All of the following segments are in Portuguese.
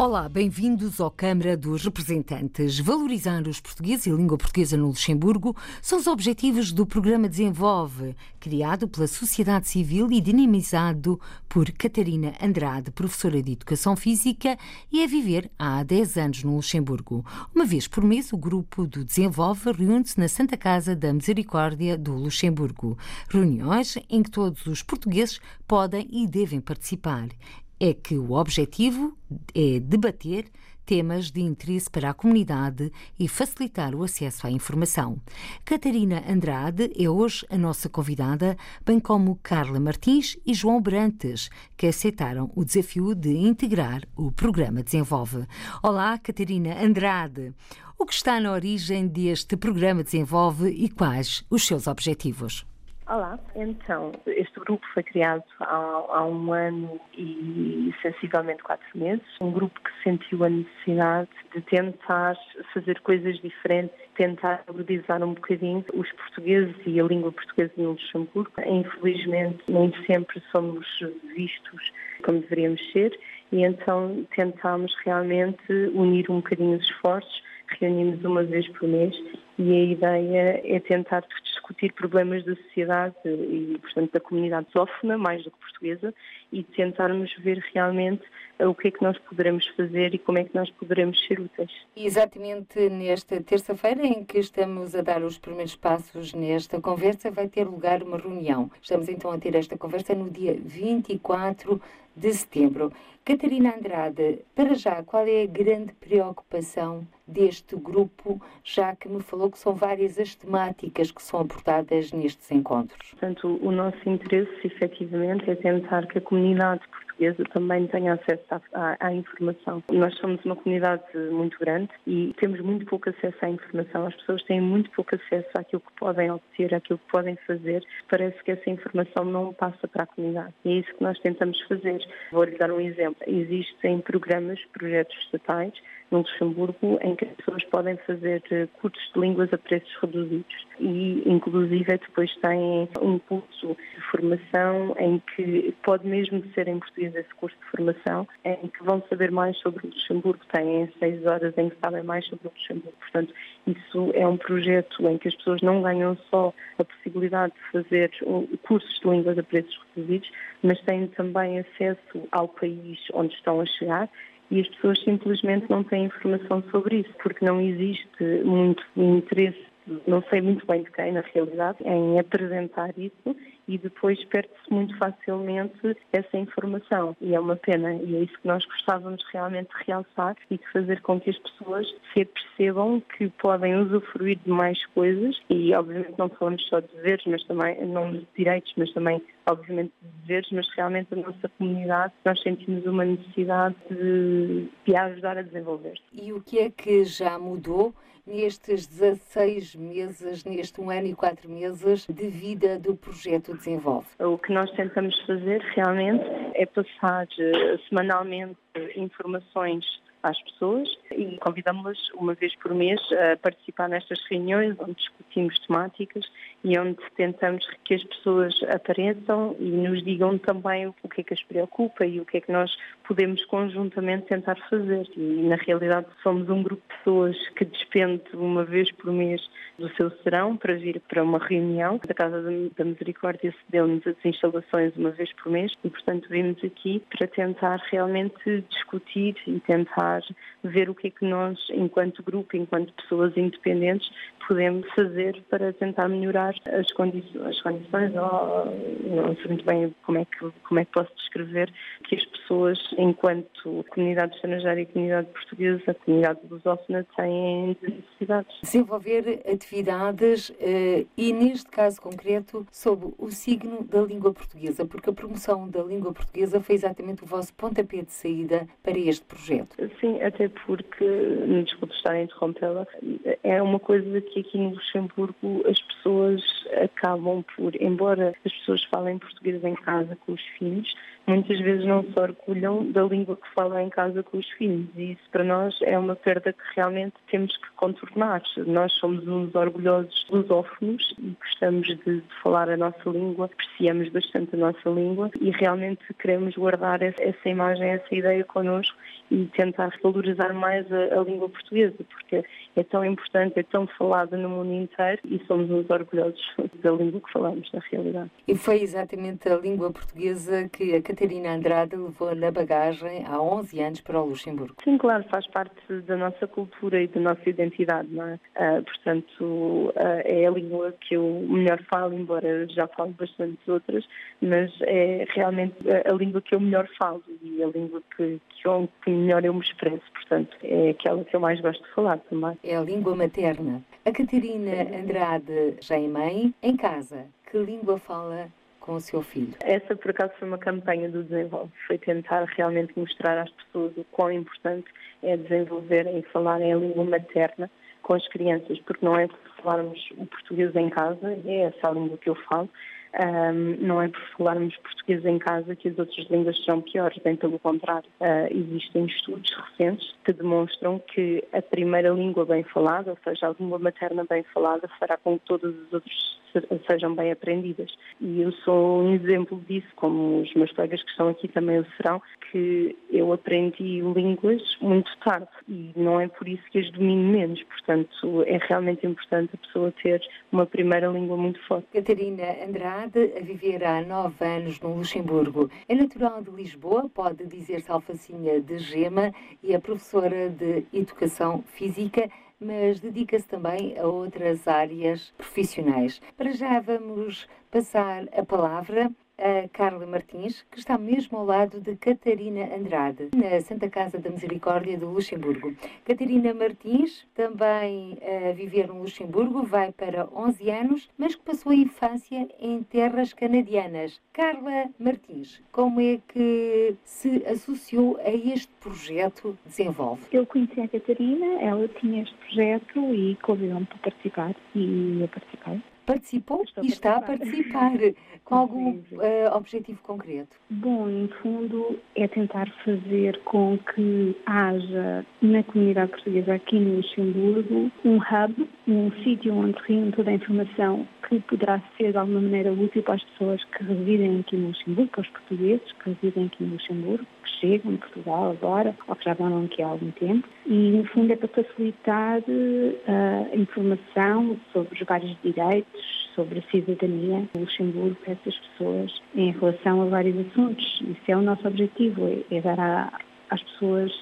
Olá, bem-vindos ao Câmara dos Representantes. Valorizar os portugueses e a língua portuguesa no Luxemburgo são os objetivos do programa Desenvolve, criado pela sociedade civil e dinamizado por Catarina Andrade, professora de Educação Física e a viver há 10 anos no Luxemburgo. Uma vez por mês, o grupo do Desenvolve reúne-se na Santa Casa da Misericórdia do Luxemburgo. Reuniões em que todos os portugueses podem e devem participar é que o objetivo é debater temas de interesse para a comunidade e facilitar o acesso à informação. Catarina Andrade é hoje a nossa convidada, bem como Carla Martins e João Brantes, que aceitaram o desafio de integrar o programa Desenvolve. Olá, Catarina Andrade. O que está na origem deste programa Desenvolve e quais os seus objetivos? Olá, então, este grupo foi criado há, há, um ano e sensivelmente quatro meses. Um grupo que sentiu a necessidade de tentar fazer coisas diferentes, tentar valorizar um bocadinho os portugueses e a língua portuguesa no Luxemburgo. Infelizmente, nem sempre somos vistos como deveríamos ser e então tentámos realmente unir um bocadinho os esforços reunimos uma vez por mês e a ideia é tentar discutir problemas da sociedade e, portanto, da comunidade lusófona, mais do que portuguesa, e tentarmos ver realmente o que é que nós poderemos fazer e como é que nós poderemos ser úteis. Exatamente nesta terça-feira em que estamos a dar os primeiros passos nesta conversa, vai ter lugar uma reunião. Estamos então a ter esta conversa no dia 24 de setembro. Catarina Andrade, para já, qual é a grande preocupação deste grupo, já que me falou que são várias as temáticas que são abordadas nestes encontros? Portanto, o nosso interesse, efetivamente, é tentar que a comunidade portuguesa também tenha acesso à, à, à, informação. Nós somos uma comunidade muito grande e temos muito pouco acesso à informação. As pessoas têm muito pouco acesso àquilo que podem obter, àquilo que podem fazer. Parece que essa informação não passa para a comunidade. E é isso que nós tentamos fazer. Vou-lhe dar um exemplo. Existem programas, projetos estatais no Luxemburgo em que as pessoas podem fazer eh, cursos de línguas a preços reduzidos e inclusive depois têm um curso de formação em que pode mesmo ser em português esse curso de formação, em que vão saber mais sobre o Luxemburgo, têm seis horas em que sabem mais sobre o Luxemburgo. Portanto, isso é um projeto em que as pessoas não ganham só a possibilidade de fazer cursos de línguas a preços reduzidos, mas têm também acesso ao país onde estão a chegar e as pessoas simplesmente não têm informação sobre isso, porque não existe muito interesse, não sei muito bem de quem na realidade, em apresentar isso e depois perde-se muito facilmente essa informação. E é uma pena, e é isso que nós gostávamos realmente de realçar e de fazer com que as pessoas se percebam que podem usufruir de mais coisas, e obviamente não falamos só de deveres, mas também, não de direitos, mas também obviamente de deveres, mas realmente a nossa comunidade, nós sentimos uma necessidade de, de ajudar a desenvolver-se. E o que é que já mudou nestes 16 meses, neste um ano e quatro meses de vida do projeto Desenvolve? O que nós tentamos fazer realmente é passar eh, semanalmente informações às pessoas e convidamos-las uma vez por mês a participar nestas reuniões onde discutimos temáticas e onde tentamos que as pessoas apareçam e nos digam também o que é que as preocupa e o que é que nós podemos conjuntamente tentar fazer. E na realidade somos um grupo de pessoas que despende uma vez por mês do seu serão para vir para uma reunião. da Casa da Misericórdia cedeu-nos as instalações uma vez por mês e, portanto, vimos aqui para tentar realmente discutir e tentar ver o que é que nós, enquanto grupo, enquanto pessoas independentes, podemos fazer para tentar melhorar as condições, as condições ou, não sei muito bem como é, que, como é que posso descrever que as pessoas, enquanto comunidade estrangeira e comunidade portuguesa, a comunidade lusófona, têm necessidades. Desenvolver atividades eh, e, neste caso concreto, sob o signo da língua portuguesa, porque a promoção da língua portuguesa foi exatamente o vosso pontapé de saída para este projeto. Sim, até porque, desculpe estar a interrompê-la, é uma coisa que aqui no Luxemburgo as pessoas acabam por, embora as pessoas falem português em casa com os filhos, muitas vezes não se orgulham da língua que falam em casa com os filhos e isso para nós é uma perda que realmente temos que contornar. Nós somos uns orgulhosos lusófonos e gostamos de, falar a nossa língua, apreciamos bastante a nossa língua e realmente queremos guardar essa imagem, essa ideia connosco e tentar valorizar mais a, a, língua portuguesa, porque é tão importante, é tão falada no mundo inteiro e somos uns orgulhosos da língua que falamos, na realidade. E foi exatamente a língua portuguesa que a Catarina Andrade levou na bagagem há 11 anos para o Luxemburgo. Sim, claro, faz parte da nossa cultura e da nossa identidade, não é? Uh, portanto, uh, é a língua que eu melhor falo, embora já falo bastantes outras, mas é realmente a, a língua que eu melhor falo e a língua que, que, eu, que melhor eu me expresso, portanto, é aquela que eu mais gosto de falar também. É a língua materna. A Catarina Andrade já é mãe, em casa, que língua fala com o seu filho? Essa, por acaso, foi uma campanha do Desenvolve. Foi tentar realmente mostrar às pessoas o quão importante é desenvolverem e falarem a língua materna com as crianças, porque não é falarmos o português em casa, é essa a língua que eu falo, um, não é por falarmos português em casa que as outras línguas serão piores, bem pelo contrário. Uh, existem estudos recentes que demonstram que a primeira língua bem falada, ou seja, a língua materna bem falada, fará com que todas as outras sejam bem aprendidas. E eu sou um exemplo disso, como os meus colegas que estão aqui também o serão, que eu aprendi línguas muito tarde e não é por isso que as domino menos. Portanto, é realmente importante a pessoa ter uma primeira língua muito forte. Catarina Andrade, a viver há nove anos no Luxemburgo. É natural de Lisboa, pode dizer-se alfacinha de gema e é professora de Educação Física mas dedica-se também a outras áreas profissionais. Para já vamos passar a palavra a Carla Martins, que está mesmo ao lado de Catarina Andrade, na Santa Casa da Misericórdia do Luxemburgo. Catarina Martins, também a viver no Luxemburgo, vai para 11 anos, mas que passou a infância em terras canadianas. Carla Martins, como é que se associou a este projeto Desenvolve? Eu conheci a Catarina, ela tinha este projeto e convidou-me para participar e eu participei participou Estou e está a participar. Com algum uh, objetivo concreto? Bom, no fundo, é tentar fazer com que haja na comunidade portuguesa aqui no Luxemburgo um hub, um sítio onde reúne toda a informação que poderá ser de alguma maneira útil para as pessoas que residem aqui no Luxemburgo, para os portugueses que residem aqui no Luxemburgo, que chegam de Portugal agora ou que já vão aqui há algum tempo. E, no fundo, é para facilitar uh, a informação sobre os vários direitos, sobre a cidadania do Luxemburgo para essas pessoas em relação a vários assuntos. Isso é o nosso objetivo, é, é dar às pessoas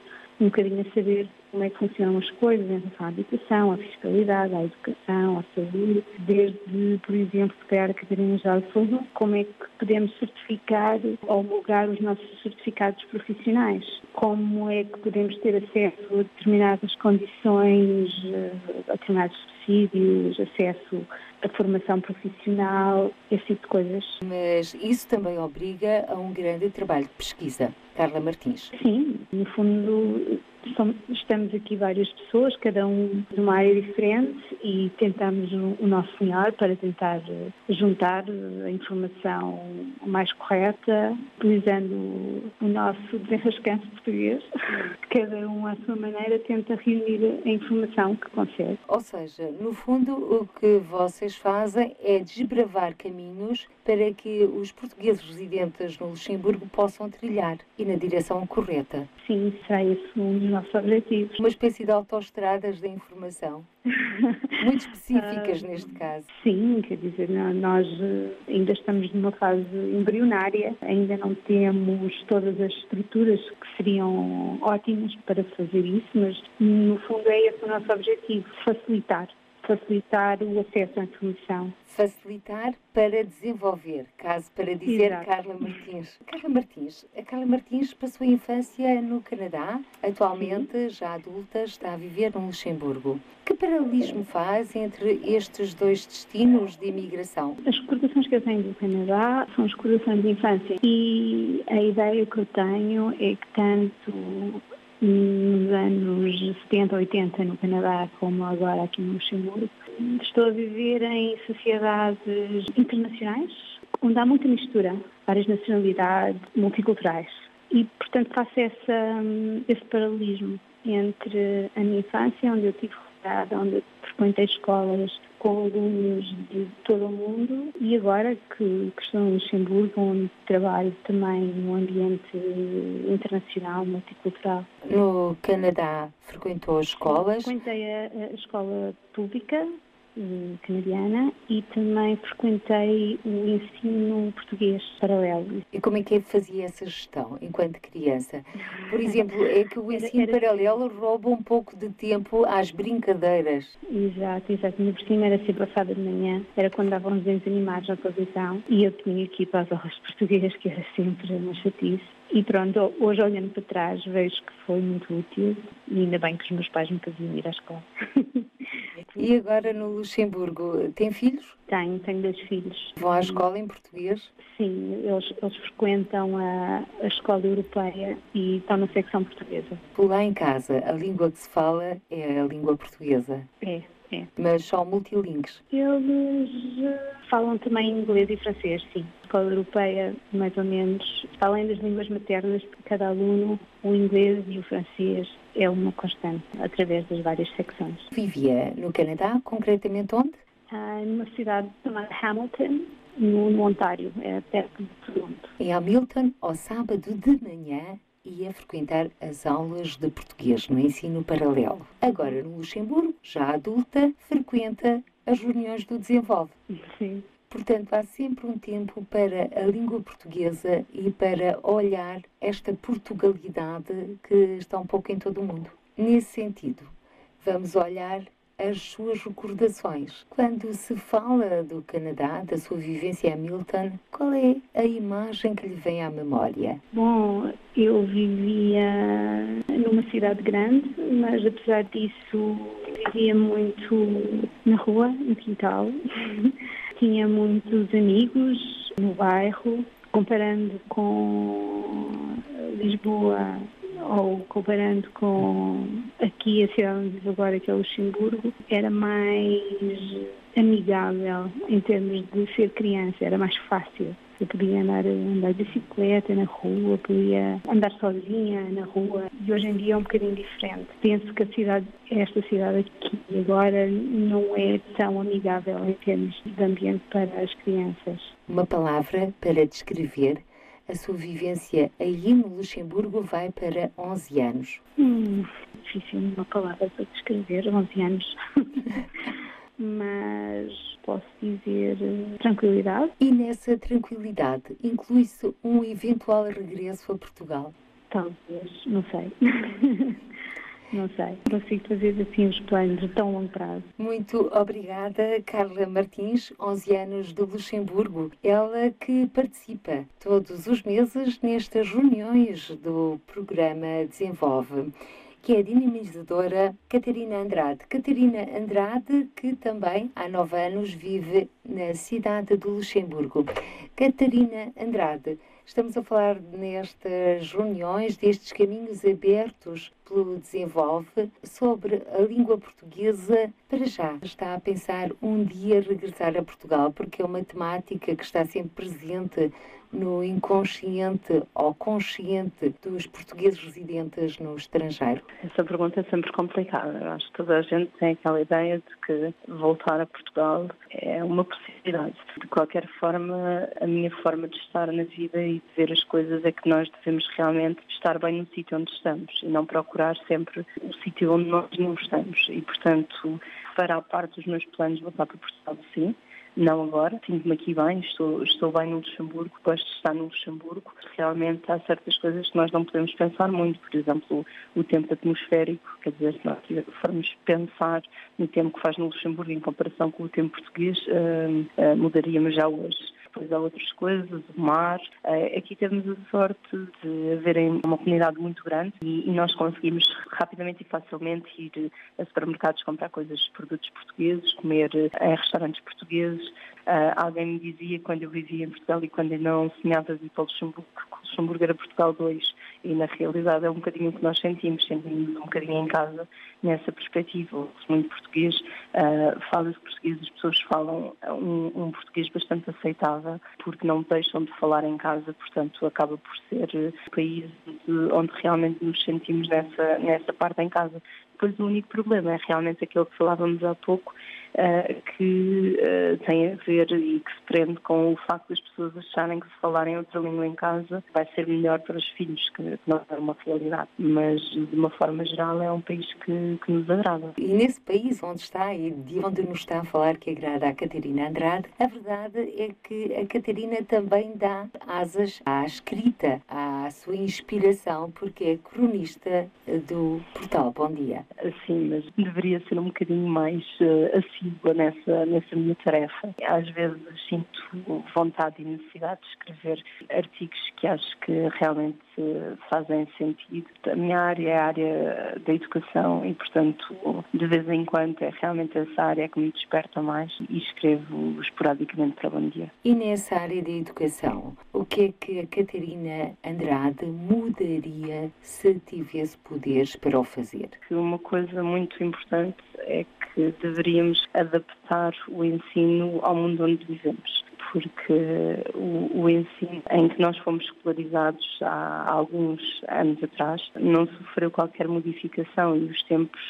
um bocadinho a saber como é que funcionam as coisas em relação à habitação, à fiscalidade, à educação, à saúde, desde, por exemplo, criar a Catarina já falou, como é que podemos certificar ou homologar os nossos certificados profissionais, como é que podemos ter acesso a determinadas condições, eh, a determinados subsídios, acesso à formação profissional, esse tipo de coisas. Mas isso também obriga a um grande trabalho de pesquisa. Carla Martins. Sim, no fundo estamos aqui várias pessoas, cada um de uma área diferente e tentamos o nosso melhor para tentar eh, juntar a informação mais correta, utilizando o nosso desenrascante português. Cada um à sua maneira tenta reunir a informação que consegue. Ou seja, no fundo o que vocês fazem é desbravar caminhos para que os portugueses residentes no Luxemburgo possam trilhar e na direção correta. Sim, será esse um dos nossos objetivos. Uma espécie de autoestradas da informação. Muito específicas uh, neste caso. Sim, quer dizer, nós eh, ainda estamos numa fase embrionária, ainda não temos todas as estruturas que seriam ótimas para fazer isso, mas no fundo é esse o nosso objetivo, facilitar facilitar o acesso à informação. Facilitar para desenvolver, caso para dizer Exato. Carla Martins. Carla Martins, a Carla Martins passou a infância no Canadá, atualmente, Sim. já adulta, está a viver no Luxemburgo. Que paralelismo faz entre estes dois destinos de imigração? As recordações que eu tenho do Canadá são as recordações de infância e a ideia que eu tenho é que tanto nos anos 70, 80 no Canadá, como agora aqui no Luxemburgo. Estou a viver em sociedades internacionais, onde há muita mistura, várias nacionalidades, multiculturais. E, portanto, faço essa, esse paralelismo entre a minha infância, onde eu tive onde eu frequentei escolas com alunos de todo o mundo e agora que, que estou em Luxemburgo, onde trabalho também num ambiente internacional, multicultural. No Canadá frequentou escolas? Frequentei a, a escola pública canadiana e também frequentei o ensino português paralelo. E como é que fazia essa gestão enquanto criança? Por exemplo, é que o ensino era, era... paralelo rouba um pouco de tempo às brincadeiras. Exato, exato. No por cima era sempre passada de manhã, era quando davam os desenhos animados na televisão e eu tinha que ir para as aulas portuguesas, que era sempre uma chatice. E pronto, hoje olhando para trás vejo que foi muito útil e ainda bem que os meus pais me faziam ir à escola. E agora no Luxemburgo, tem filhos? Tenho, tenho dois filhos. Vão à escola em português? Sim, eles, eles frequentam a, a escola europeia e estão na secção portuguesa. Por lá em casa, a língua que se fala é a língua portuguesa? É, é. Mas são multilingues? Eles eh, falam também inglês e francês, sim. A escola europeia, mais ou menos, além das línguas maternas de cada aluno, o inglês e o francês é uma constante através das várias secções. Vivia no Canadá, concretamente onde? Ah, numa cidade chamada Hamilton, no, no Ontário, é perto de Toronto. Em Hamilton, ao sábado de manhã, ia frequentar as aulas de português no ensino paralelo. Agora, no Luxemburgo, já adulta, frequenta as reuniões do Desenvolve. Sim. Portanto, há sempre um tempo para a língua portuguesa e para olhar esta Portugalidade que está um pouco em todo o mundo. Nesse sentido, vamos olhar as suas recordações. Quando se fala do Canadá, da sua vivência em Hamilton, qual é a imagem que lhe vem à memória? Bom, eu vivia numa cidade grande, mas apesar disso vivia muito na rua, no quintal. Tinha muitos amigos no bairro, comparando com Lisboa ou comparando com aqui a cidade onde vivo agora, que é Luxemburgo, era mais amigável em termos de ser criança, era mais fácil. Eu podia andar, andar de bicicleta na rua, podia andar sozinha na rua e hoje em dia é um bocadinho diferente. Penso que a cidade, esta cidade aqui agora não é tão amigável em termos de ambiente para as crianças. Uma palavra para descrever a sua vivência aí no Luxemburgo vai para 11 anos. Hum, difícil uma palavra para descrever, 11 anos. Mas posso dizer eh, tranquilidade. E nessa tranquilidade inclui-se um eventual regresso a Portugal? Talvez, não sei. Não sei, consigo fazer assim os planos de tão longo prazo. Muito obrigada, Carla Martins, 11 anos de Luxemburgo. Ela que participa todos os meses nestas reuniões do programa Desenvolve que é a dinamizadora Catarina Andrade. Catarina Andrade, que também há nove anos vive na cidade de Luxemburgo. Catarina Andrade, estamos a falar nestas reuniões, destes caminhos abertos pelo Desenvolve sobre a língua portuguesa. Para já está a pensar um dia regressar a Portugal, porque é uma temática que está sempre presente no inconsciente ou consciente dos portugueses residentes no estrangeiro? Essa pergunta é sempre complicada. Eu acho que toda a gente tem aquela ideia de que voltar a Portugal é uma possibilidade. De qualquer forma, a minha forma de estar na vida e de ver as coisas é que nós devemos realmente estar bem no sítio onde estamos e não procurar sempre o sítio onde nós não estamos. E, portanto, fará parte dos meus planos voltar para Portugal, sim não agora, sinto-me aqui bem, estou, estou bem no Luxemburgo, gosto de estar no Luxemburgo. Realmente há certas coisas que nós não podemos pensar muito, por exemplo, o tempo atmosférico, quer dizer, se nós formos pensar no tempo que faz no Luxemburgo em comparação com o tempo português, uh, uh, mudaríamos já hoje depois há outras coisas, o mar. Uh, aqui temos a sorte de haverem uma comunidade muito grande e, nós conseguimos rapidamente e facilmente ir a supermercados comprar coisas, produtos portugueses, comer em restaurantes portugueses. Alguém me dizia quando eu vivia em Portugal e quando ainda não sonhava vir para o Luxemburgo, que o Luxemburgo era Portugal 2 e na realidade é um bocadinho o que nós sentimos, sentimos um bocadinho em casa nessa perspectiva. Muito português, uh, fala-se português, as pessoas falam um, um, português bastante aceitável porque não deixam de falar em casa, portanto acaba por ser o país de, onde realmente nos sentimos nessa, nessa parte em casa. Depois o único problema é realmente aquele que falávamos há pouco, que uh, tem a ver e que se prende com o facto das pessoas acharem que se falarem outra língua em casa vai ser melhor para os filhos, que não é uma realidade. Mas, de uma forma geral, é um país que, que nos agrada. E nesse país onde está e de onde nos está a falar que agrada a Catarina Andrade, a verdade é que a Catarina também dá asas à escrita, à sua inspiração, porque é cronista do portal Bom Dia. Sim, mas deveria ser um bocadinho mais uh, assídua nessa, nessa minha tarefa. Às vezes sinto vontade e necessidade de escrever artigos que acho que realmente fazem sentido. A minha área é a área da educação e, portanto, de vez em quando é realmente essa área que me desperta mais e escrevo esporadicamente para Bom Dia. E nessa área da educação, o que é que a Catarina Andrade mudaria se tivesse poderes para o fazer? Uma coisa muito importante é que deveríamos adaptar o ensino ao mundo onde vivemos porque o, o, ensino em que nós fomos escolarizados há alguns anos atrás não sofreu qualquer modificação e os tempos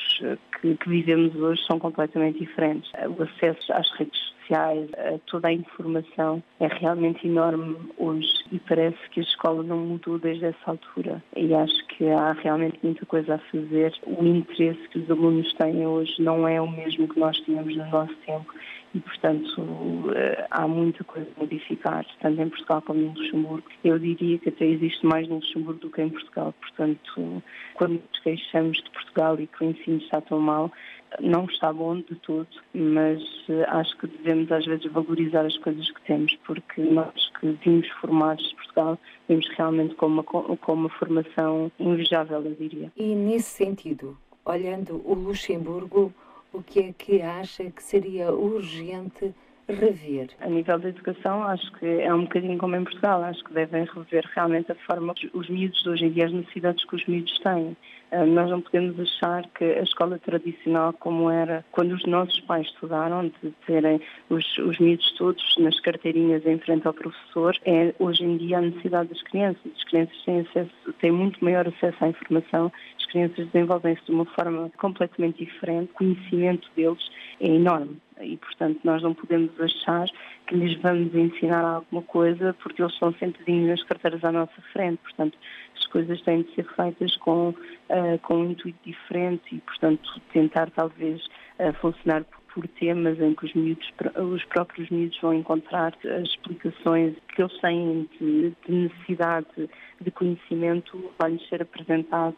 que, que vivemos hoje são completamente diferentes. O acesso às redes sociais, toda a informação é realmente enorme hoje e parece que a escola não mudou desde essa altura. E acho que há realmente muita coisa a fazer. O interesse que os alunos têm hoje não é o mesmo que nós tínhamos no nosso tempo e, portanto, eh, há muita coisa a modificar, tanto em Portugal como no Luxemburgo. Eu diria que até existe mais no Luxemburgo do que em Portugal. Portanto, quando nos queixamos de Portugal e que o ensino está tão mal, não está bom de tudo, mas eh, acho que devemos às vezes valorizar as coisas que temos, porque nós que vimos formados de Portugal, vimos realmente com uma, com uma formação invejável, eu diria. E nesse sentido, olhando o Luxemburgo, o que é que acha que seria urgente rever? A nível da educação, acho que é um bocadinho como em Portugal. Acho que devem rever realmente a forma que os miúdos de hoje em dia, as necessidades que os miúdos têm. Ah, nós não podemos achar que a escola tradicional, como era quando os nossos pais estudaram, de terem os, os miúdos todos nas carteirinhas em frente ao professor, é hoje em dia a necessidade das crianças. As crianças têm, acesso, têm muito maior acesso à informação, as crianças desenvolvem-se de uma forma completamente diferente, o conhecimento deles é enorme e, portanto, nós não podemos achar que lhes vamos ensinar alguma coisa porque eles estão sentadinhos nas carteiras à nossa frente. Portanto, as coisas têm de ser feitas com, uh, com um intuito diferente e, portanto, tentar talvez uh, funcionar por temas em que os, miúdos, os próprios miúdos vão encontrar as explicações que eles têm de, de necessidade de conhecimento, vai-lhes ser apresentado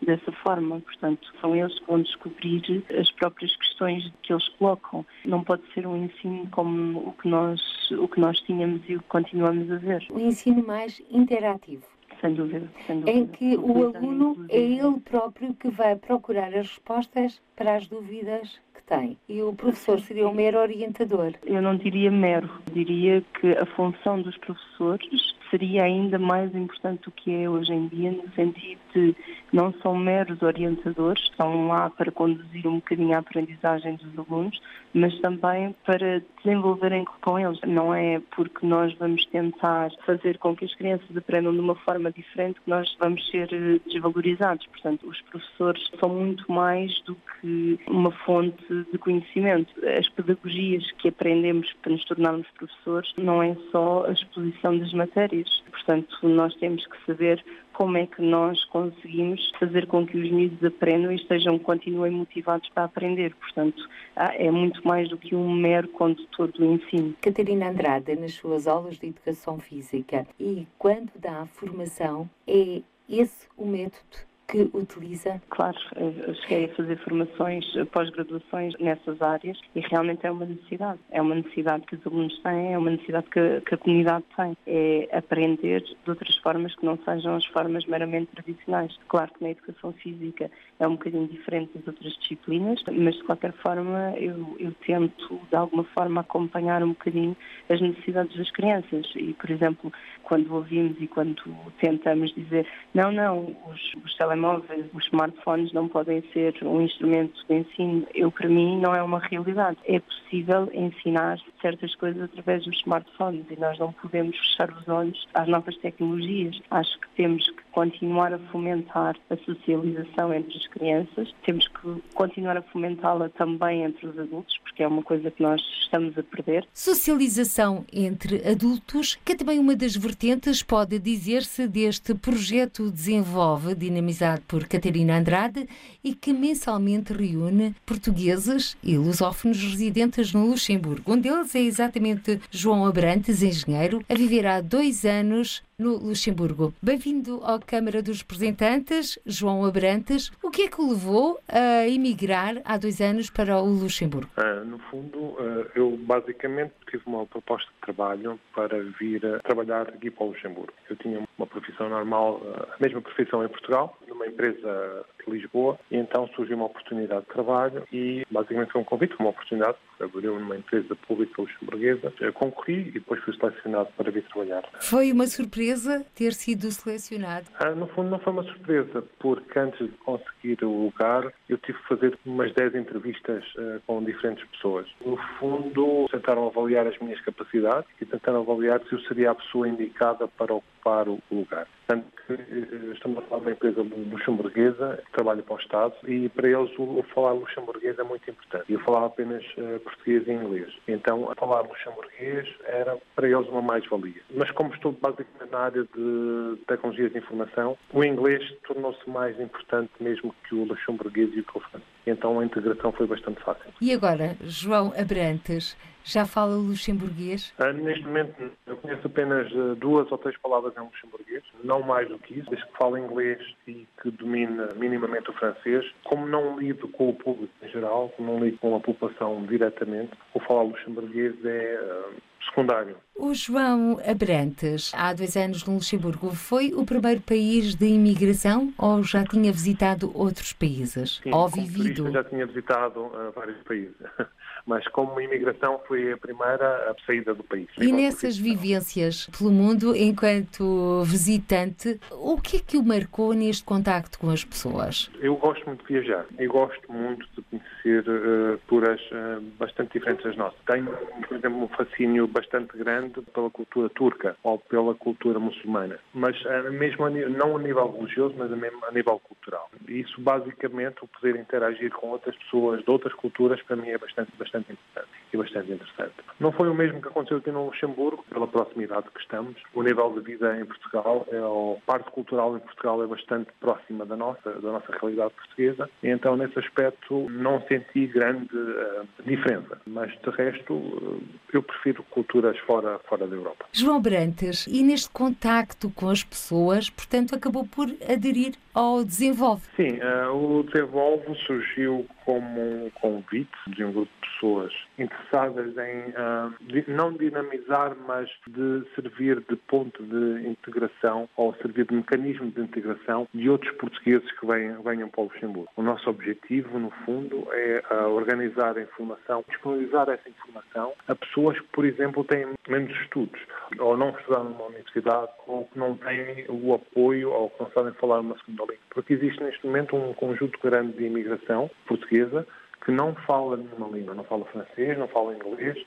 dessa forma. Portanto, são eles que vão descobrir as próprias questões que eles colocam. Não pode ser um ensino como o que nós, o que nós tínhamos e o que continuamos a ver. Um ensino mais interativo. Sem dúvida, sem dúvida. Em que o aluno é ele próprio que vai procurar as respostas para as dúvidas que tem. E o professor seria um mero orientador. Eu não diria mero, diria que a função dos professores seria ainda mais importante do que é hoje em dia, no sentido de não são meros orientadores, estão lá para conduzir um bocadinho a aprendizagem dos alunos, mas também para desenvolverem com eles. Não é porque nós vamos tentar fazer com que as crianças aprendam de uma forma diferente que nós vamos ser desvalorizados. Portanto, os professores são muito mais do que uma fonte de conhecimento. As pedagogias que aprendemos para nos tornarmos professores não é só a exposição das matérias Portanto, nós temos que saber como é que nós conseguimos fazer com que os miúdos aprendam e estejam, continuem motivados para aprender. Portanto, é muito mais do que um mero condutor do ensino. Catarina Andrade, nas suas aulas de educação física e quando dá a formação, é esse o método que utiliza? Claro, cheguei a fazer formações, pós-graduações nessas áreas e realmente é uma necessidade. É uma necessidade que os alunos têm, é uma necessidade que, que a comunidade tem. É aprender de outras formas que não sejam as formas meramente tradicionais. Claro que na educação física é um bocadinho diferente das outras disciplinas, mas de qualquer forma eu, eu tento de alguma forma acompanhar um bocadinho as necessidades das crianças e, por exemplo, quando ouvimos e quando tentamos dizer não, não, os, os telemóveis, os smartphones não podem ser um instrumento de ensino, eu para mim não é uma realidade. É possível ensinar certas coisas através dos smartphones e nós não podemos fechar os olhos às novas tecnologias. Acho que temos que continuar a fomentar a socialização entre as crianças, temos que continuar a fomentá-la também entre os adultos, porque é uma coisa que nós estamos a perder. Socialização entre adultos, que é também uma das vertentes, pode dizer-se, deste projeto Desenvolve, dinamizado por Catarina Andrade e que mensalmente reúne portugueses e lusófonos residentes no Luxemburgo. Um deles é exatamente João Abrantes, engenheiro, a viver há dois anos no Luxemburgo. Bem-vindo à Câmara dos Representantes, João Abrantes. O que é que o levou a emigrar há dois anos para o Luxemburgo? Uh, no fundo, uh, eu basicamente tive uma proposta de trabalho para vir a trabalhar aqui para o Luxemburgo. Eu tinha uma profissão normal, uh, a mesma profissão em Portugal, numa empresa de Lisboa, e então surgiu uma oportunidade de trabalho e basicamente foi um convite, uma oportunidade, abriu numa empresa pública luxemburguesa, eu concorri e depois fui selecionado para vir trabalhar. Foi uma surpresa ter sido selecionado? Ah, no fundo, não foi uma surpresa, porque antes de conseguir o lugar, eu tive que fazer umas 10 entrevistas uh, com diferentes pessoas. No fundo, tentaram avaliar as minhas capacidades e tentaram avaliar se eu seria a pessoa indicada para ocupar o lugar. Portanto, eh, estamos a falar de uma empresa luxemburguesa que trabalha para o Estado e para eles o, falar luxemburguês é muito importante. Eu falava apenas uh, português e inglês. Então, falar luxemburguês era para eles uma mais-valia. Mas como estou basicamente na área de tecnologias de informação, o inglês tornou-se mais importante mesmo que o luxemburguês e o o francês. Então a integração foi bastante fácil. E agora, João Abrantes, já fala luxemburguês? Uh, neste momento, eu conheço apenas uh, duas ou três palavras em luxemburguês, não mais do que isso, desde que falo inglês e que domina minimamente o francês. Como não lido com o público em geral, não lido com a população diretamente, o falar luxemburguês é uh, secundário. O João Abrantes, há dois anos no Luxemburgo, foi o primeiro país de imigração ou já tinha visitado outros países? Sim, ou vivido? já tinha visitado uh, vários países. Mas como imigração foi a primeira a saída do país. E nessas vivências pelo mundo, enquanto visitante, o que é que o marcou neste contacto com as pessoas? Eu gosto muito de viajar e gosto muito de conhecer uh, culturas uh, bastante diferentes das nossas. Tenho, por exemplo, um fascínio bastante grande pela cultura turca ou pela cultura muçulmana, mas uh, mesmo a, não a nível religioso, mas mesmo a nível cultural. Isso, basicamente, o poder interagir com outras pessoas de outras culturas, para mim é bastante, bastante importante e bastante interessante. Não foi o mesmo que aconteceu aqui no Luxemburgo, pela proximidade que estamos. O nível de vida em Portugal, é, a parte cultural em Portugal é bastante próxima da nossa, da nossa realidade portuguesa, e então nesse aspecto não senti grande uh, diferença. Mas de resto, uh, eu prefiro culturas fora, fora da Europa. João Brantes, e neste contacto com as pessoas, portanto, acabou por aderir ao Desenvolve? Sim, uh, o Desenvolve surgiu como um convite de um grupo de pessoas interessadas em uh, não dinamizar, mas de servir de ponto de integração ou servir de mecanismo de integração de outros portugueses que venham, venham para o Luxemburgo. O nosso objetivo, no fundo, é uh, organizar a informação, disponibilizar essa informação a pessoas que, por exemplo, têm menos estudos, ou não estudaram numa universidade, ou que não têm o apoio, ou que não sabem falar uma segunda língua. Porque existe neste momento um conjunto grande de imigração portuguesa que não fala nenhuma língua, não fala francês, não fala inglês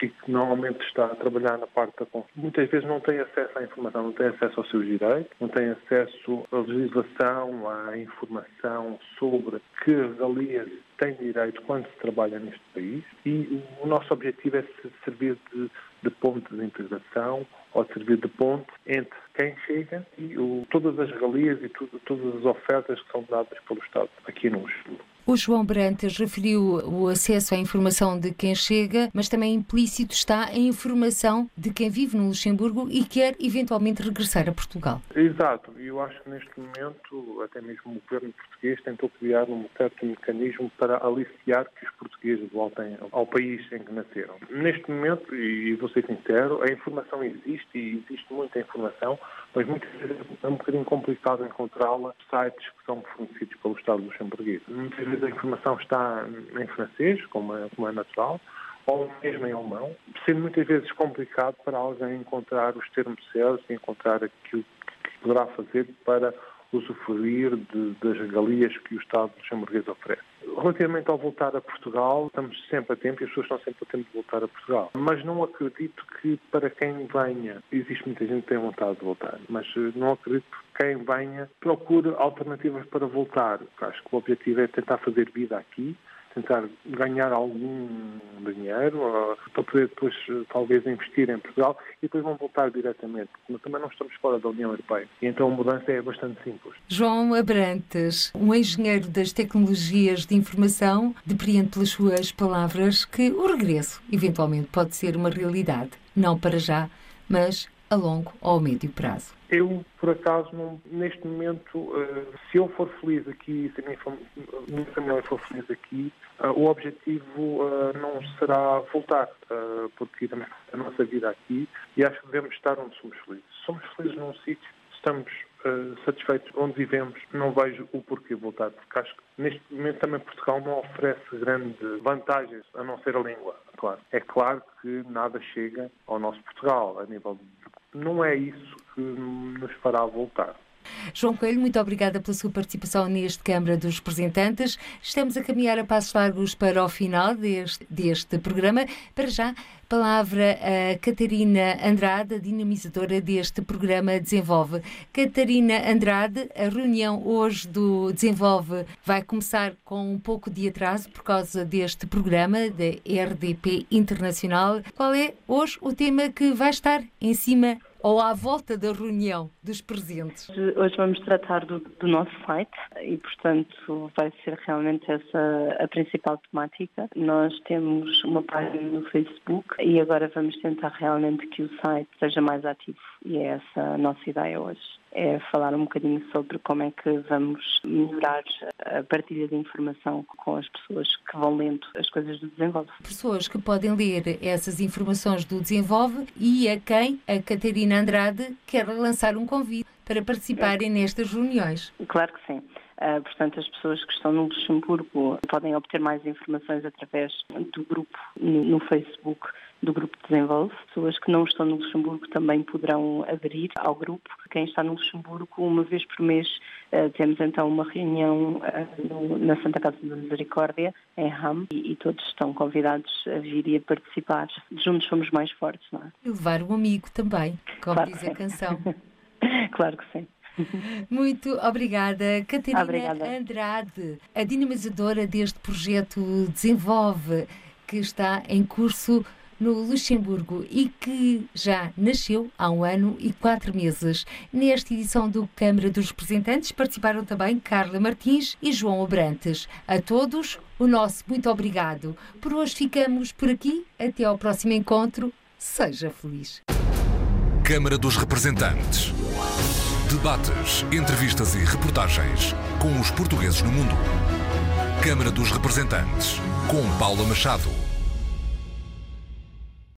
e que normalmente está a trabalhar na parte da muitas vezes não tem acesso à informação, não tem acesso aos seus direitos, não tem acesso à legislação, à informação sobre que regalias tem direito quando se trabalha neste país e o nosso objetivo é servir de, de ponto de integração ou servir de ponte entre quem chega e o, todas as regalias e tudo, todas as ofertas que são dadas pelo Estado aqui no Luxemburgo. O João Brantas referiu o acesso à informação de quem chega, mas também implícito está a informação de quem vive no Luxemburgo e quer eventualmente regressar a Portugal. Exato, e eu acho que neste momento até mesmo o governo português tentou criar um certo mecanismo para aliciar que os portugueses voltem ao país em que nasceram. Neste momento, e vou ser sincero, a informação existe e existe muita informação, mas muitas vezes é um bocadinho complicado encontrá-la sites que são fornecidos pelo Estado luxemburguês. Muitas vezes a informação está em francês, como é, como é natural, ou mesmo em alemão, sendo muitas vezes complicado para alguém encontrar os termos certos e encontrar aquilo que poderá fazer para usufruir de, das regalias que o Estado luxemburguês oferece. Relativamente ao voltar a Portugal, estamos sempre a tempo e as pessoas estão sempre a tempo de voltar a Portugal. Mas não acredito que para quem venha, existe muita gente que tem vontade de voltar, mas eh, não acredito que quem venha procure alternativas para voltar. Acho que o objetivo é tentar fazer vida aqui, tentar ganhar algum dinheiro para poder depois talvez investir em Portugal e depois vão voltar diretamente, porque também não estamos fora da União Europeia. E então a mudança é bastante simples. João Abrantes, um engenheiro das tecnologias de informação, depreende pelas suas palavras que o regresso eventualmente pode ser uma realidade, não para já, mas a longo ou médio prazo. Eu, por acaso, não, neste momento, uh, se eu for feliz aqui, se a minha, fam minha família for feliz aqui, uh, o objetivo uh, não será voltar, porque também a nossa vida aqui e acho que devemos estar onde somos felizes. Somos felizes num sítio, estamos satisfeitos onde vivemos, não vejo o porquê voltar, porque acho que neste momento também Portugal não oferece grandes vantagens, a não ser a língua, claro. É claro que nada chega ao nosso Portugal, a nível de... Não é isso que nos fará voltar. João Coelho, muito obrigada pela sua participação neste Câmara dos Representantes. Estamos a caminhar a passos largos para o final deste, deste programa. Para já, palavra a Catarina Andrade, dinamizadora deste programa Desenvolve. Catarina Andrade, a reunião hoje do Desenvolve vai começar com um pouco de atraso por causa deste programa da RDP Internacional. Qual é hoje o tema que vai estar em cima ou à volta da reunião dos presentes? Hoje vamos tratar do, do, nosso site e, portanto, vai ser realmente essa a principal temática. Nós temos uma página no Facebook e agora vamos tentar realmente que o site seja mais ativo e é essa a nossa ideia hoje é falar um bocadinho sobre como é que vamos melhorar a partilha de informação com as pessoas que vão lendo as coisas do Desenvolve. Pessoas que podem ler essas informações do Desenvolve e a quem a Catarina Andrade quer lançar um convite para participarem nestas reuniões. Claro que sim. Uh, portanto, as pessoas que estão no Luxemburgo podem obter mais informações através do grupo no, no Facebook do Grupo Desenvolve. Pessoas que não estão no Luxemburgo também poderão aderir ao grupo. Quem está no Luxemburgo, uma vez por mês, uh, temos então uma reunião no, na Santa Casa da Misericórdia, em Ham, e, e, todos estão convidados a vir e a participar. Juntos somos mais fortes, não é? E levar um amigo também, como claro diz a canção. claro que sim. Muito obrigada, Catarina obrigada. Andrade, a dinamizadora deste projeto Desenvolve, que está em curso no Luxemburgo e que já nasceu há um ano e quatro meses. Nesta edição do Câmara dos Representantes participaram também Carla Martins e João Abrantes. A todos, o nosso muito obrigado. Por hoje ficamos por aqui. Até ao próximo encontro. Seja feliz. Câmara dos Representantes. Debates, entrevistas e reportagens com os portugueses no mundo. Câmara dos Representantes, com Paula Machado.